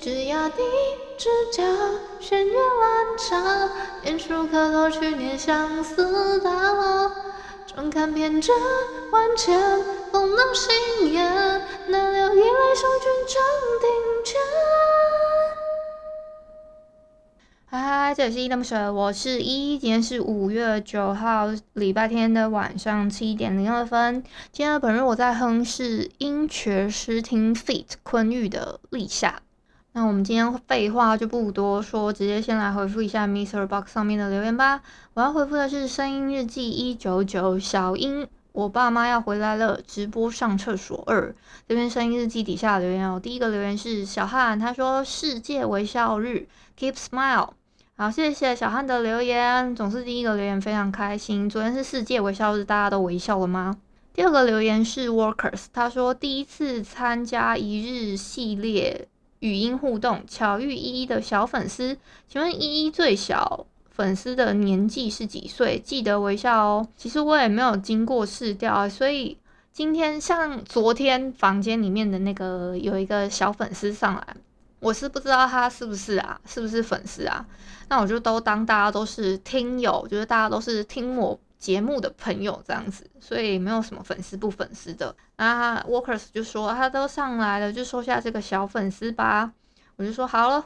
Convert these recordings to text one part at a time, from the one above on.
天之涯，地之角，弦乐断肠，变数可多，去年相思大雾。转看遍这万千风浪心眼，难留一泪送君长亭前。嗨嗨，这里是依依恋不舍，我是依依，今天是五月九号，礼拜天的晚上七点零二分。今天的本日我在哼是音阙诗听 Fit 昆玉的《立夏》。那我们今天废话就不多说，直接先来回复一下 Mister Box 上面的留言吧。我要回复的是声音日记一九九小英，我爸妈要回来了，直播上厕所二。这边声音日记底下留言哦，第一个留言是小汉，他说世界微笑日，Keep Smile。好，谢谢小汉的留言，总是第一个留言非常开心。昨天是世界微笑日，大家都微笑了吗？第二个留言是 Workers，他说第一次参加一日系列。语音互动，巧遇依依的小粉丝，请问依依最小粉丝的年纪是几岁？记得微笑哦。其实我也没有经过试调啊，所以今天像昨天房间里面的那个有一个小粉丝上来，我是不知道他是不是啊，是不是粉丝啊？那我就都当大家都是听友，就是大家都是听我。节目的朋友这样子，所以没有什么粉丝不粉丝的。那 Workers 就说他都上来了，就收下这个小粉丝吧。我就说好了，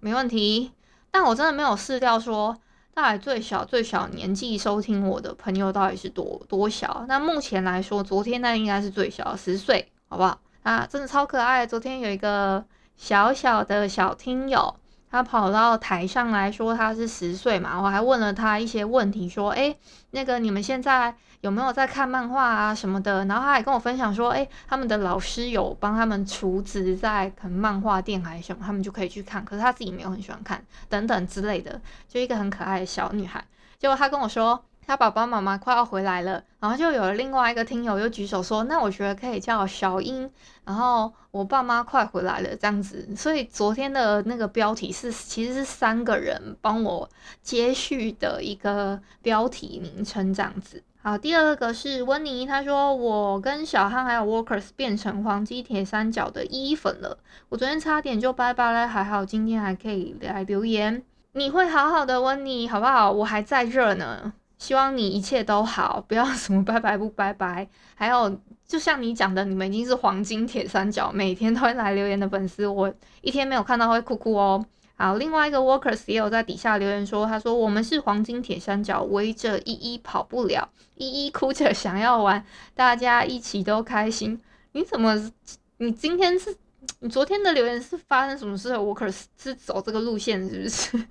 没问题。但我真的没有试掉说，大概最小最小年纪收听我的朋友到底是多多小。那目前来说，昨天那应该是最小十岁，好不好？啊，真的超可爱。昨天有一个小小的小听友。他跑到台上来说他是十岁嘛，我还问了他一些问题，说，诶，那个你们现在有没有在看漫画啊什么的？然后他还跟我分享说，诶，他们的老师有帮他们储值在可能漫画店还是什么，他们就可以去看，可是他自己没有很喜欢看，等等之类的，就一个很可爱的小女孩。结果他跟我说。他爸爸妈妈快要回来了，然后就有了另外一个听友又举手说：“那我觉得可以叫小英。”然后我爸妈快回来了这样子，所以昨天的那个标题是其实是三个人帮我接续的一个标题名称这样子。好，第二个是温妮，他说我跟小汉还有 Workers 变成黄鸡铁三角的依依粉了，我昨天差点就拜拜了，还好今天还可以来留言。你会好好的，温妮，好不好？我还在这呢。希望你一切都好，不要什么拜拜不拜拜。还有，就像你讲的，你们已经是黄金铁三角，每天都会来留言的粉丝，我一天没有看到会哭哭哦。好，另外一个 Workers 也有在底下留言说，他说我们是黄金铁三角，围着依依跑不了，依依哭着想要玩，大家一起都开心。你怎么？你今天是？你昨天的留言是发生什么事？Workers 是走这个路线是不是？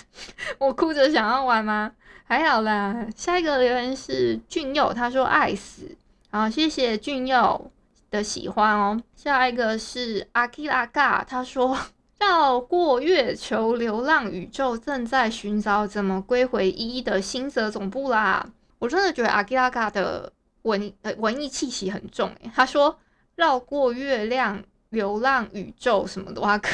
我哭着想要玩吗？还好啦，下一个留言是俊佑，他说爱死，好，谢谢俊佑的喜欢哦。下一个是阿基拉嘎，他说绕过月球流浪宇宙，正在寻找怎么归回一的星泽总部啦。我真的觉得阿基拉嘎的文呃文艺气息很重诶，他说绕过月亮流浪宇宙什么的话可。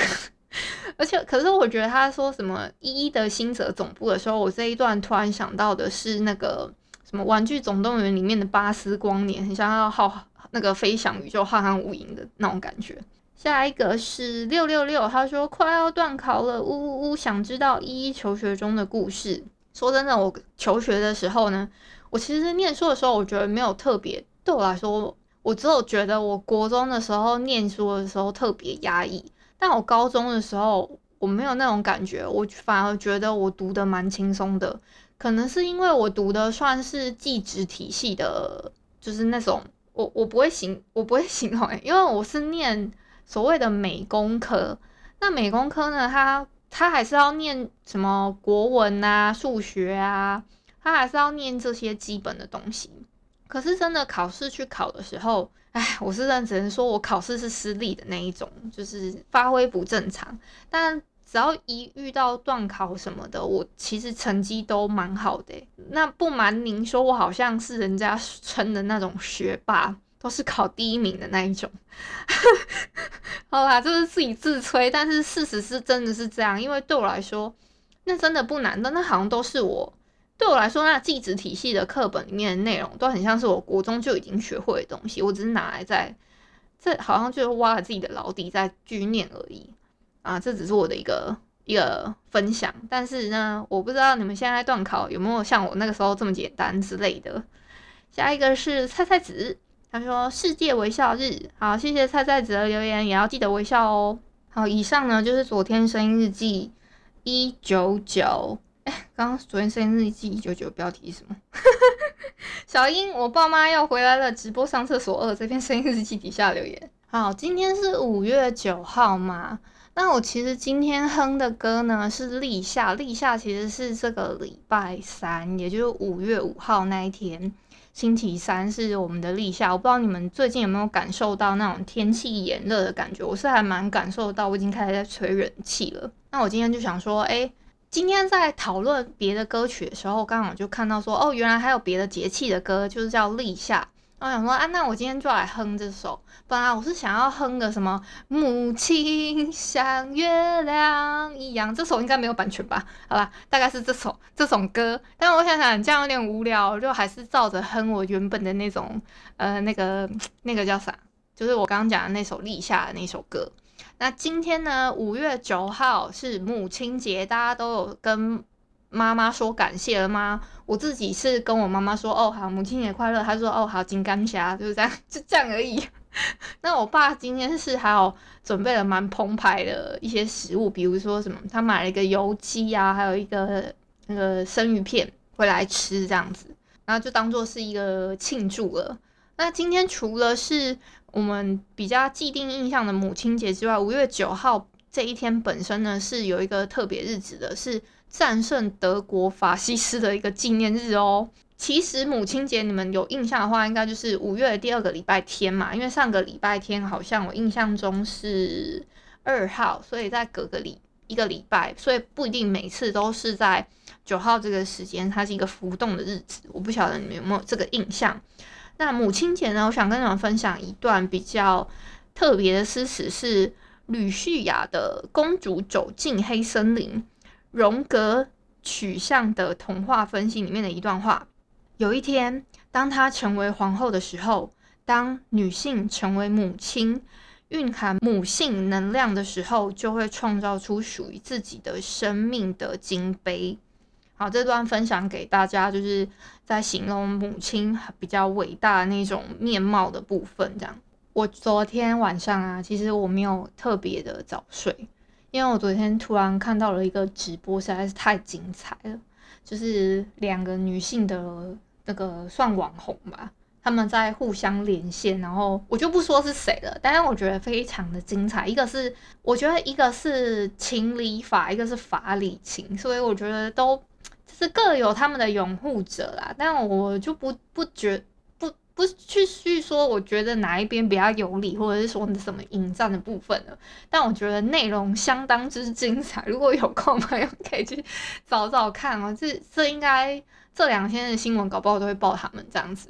而且，可是我觉得他说什么一一的星泽总部的时候，我这一段突然想到的是那个什么《玩具总动员》里面的巴斯光年，很想要浩那个飞翔宇宙浩瀚无垠的那种感觉。下一个是六六六，他说快要段考了，呜呜呜，想知道一一求学中的故事。说真的，我求学的时候呢，我其实念书的时候，我觉得没有特别，对我来说，我只有觉得我国中的时候念书的时候特别压抑。但我高中的时候，我没有那种感觉，我反而觉得我读的蛮轻松的。可能是因为我读的算是技职体系的，就是那种我我不会形我不会形容，因为我是念所谓的美工科。那美工科呢，它它还是要念什么国文啊、数学啊，它还是要念这些基本的东西。可是真的考试去考的时候，哎，我是认真说，我考试是失利的那一种，就是发挥不正常。但只要一遇到断考什么的，我其实成绩都蛮好的。那不瞒您说，我好像是人家称的那种学霸，都是考第一名的那一种。好啦，就是自己自吹，但是事实是真的是这样，因为对我来说，那真的不难的，那好像都是我。对我来说，那技职体系的课本里面的内容都很像是我国中就已经学会的东西，我只是拿来在这好像就是挖了自己的老底在继续念而已啊。这只是我的一个一个分享，但是呢，我不知道你们现在段考有没有像我那个时候这么简单之类的。下一个是菜菜子，他说世界微笑日，好，谢谢菜菜子的留言，也要记得微笑哦。好，以上呢就是昨天声音日记一九九。哎，刚刚昨天生日记一九九标题是什么？小英，我爸妈要回来了，直播上厕所二。这篇生日日记底下留言。好，今天是五月九号嘛？那我其实今天哼的歌呢是立夏，立夏其实是这个礼拜三，也就是五月五号那一天，星期三是我们的立夏。我不知道你们最近有没有感受到那种天气炎热的感觉？我是还蛮感受到，我已经开始在吹冷气了。那我今天就想说，哎。今天在讨论别的歌曲的时候，刚好就看到说，哦，原来还有别的节气的歌，就是叫立夏。我想说，啊，那我今天就来哼这首。本来我是想要哼个什么“母亲像月亮一样”，这首应该没有版权吧？好吧，大概是这首这首歌。但我想想，这样有点无聊，就还是照着哼我原本的那种，呃，那个那个叫啥？就是我刚刚讲的那首立夏的那首歌。那今天呢？五月九号是母亲节，大家都有跟妈妈说感谢了吗？我自己是跟我妈妈说，哦，好，母亲节快乐。她说，哦，好，金刚侠，就是这样，就这样而已。那我爸今天是还有准备了蛮澎湃的一些食物，比如说什么，他买了一个油鸡啊，还有一个那个生鱼片回来吃，这样子，然后就当做是一个庆祝了。那今天除了是我们比较既定印象的母亲节之外，五月九号这一天本身呢是有一个特别日子的，是战胜德国法西斯的一个纪念日哦。其实母亲节你们有印象的话，应该就是五月的第二个礼拜天嘛，因为上个礼拜天好像我印象中是二号，所以在隔个礼一个礼拜，所以不一定每次都是在九号这个时间，它是一个浮动的日子。我不晓得你们有没有这个印象。那母亲节呢，我想跟你们分享一段比较特别的诗词，是吕旭雅的《公主走进黑森林》，荣格取向的童话分析里面的一段话。有一天，当她成为皇后的时候，当女性成为母亲，蕴含母性能量的时候，就会创造出属于自己的生命的金杯。好，这段分享给大家，就是在形容母亲比较伟大的那种面貌的部分。这样，我昨天晚上啊，其实我没有特别的早睡，因为我昨天突然看到了一个直播，实在是太精彩了。就是两个女性的那个算网红吧，他们在互相连线，然后我就不说是谁了，但是我觉得非常的精彩。一个是我觉得一个是情理法，一个是法理情，所以我觉得都。是各有他们的拥护者啦，但我就不不觉不不去叙说，我觉得哪一边比较有理，或者是说什么引战的部分了。但我觉得内容相当之精彩，如果有空朋友可以去找找看哦。这这应该这两天的新闻搞不好都会报他们这样子，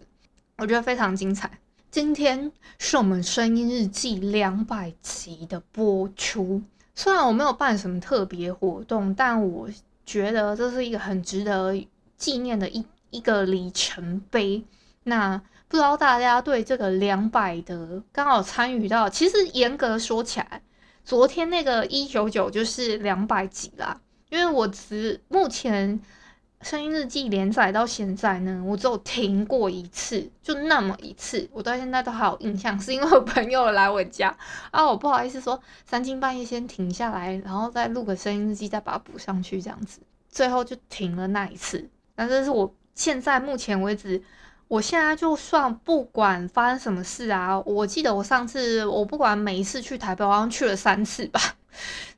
我觉得非常精彩。今天是我们声音日记两百集的播出，虽然我没有办什么特别活动，但我。觉得这是一个很值得纪念的一一个里程碑。那不知道大家对这个两百的刚好参与到，其实严格说起来，昨天那个一九九就是两百几啦。因为我只目前声音日记连载到现在呢，我只有停过一次，就那么一次，我到现在都还有印象，是因为我朋友来我家 啊，我不好意思说三更半夜先停下来，然后再录个声音日记，再把它补上去这样子，最后就停了那一次。但这是我现在目前为止，我现在就算不管发生什么事啊，我记得我上次我不管每一次去台北，我好像去了三次吧。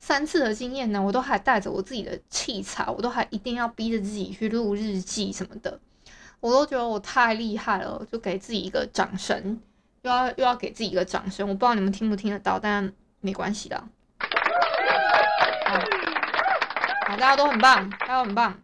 三次的经验呢，我都还带着我自己的器材，我都还一定要逼着自己去录日记什么的，我都觉得我太厉害了，就给自己一个掌声。又要又要给自己一个掌声，我不知道你们听不听得到，但没关系的。好，大家都很棒，大家都很棒。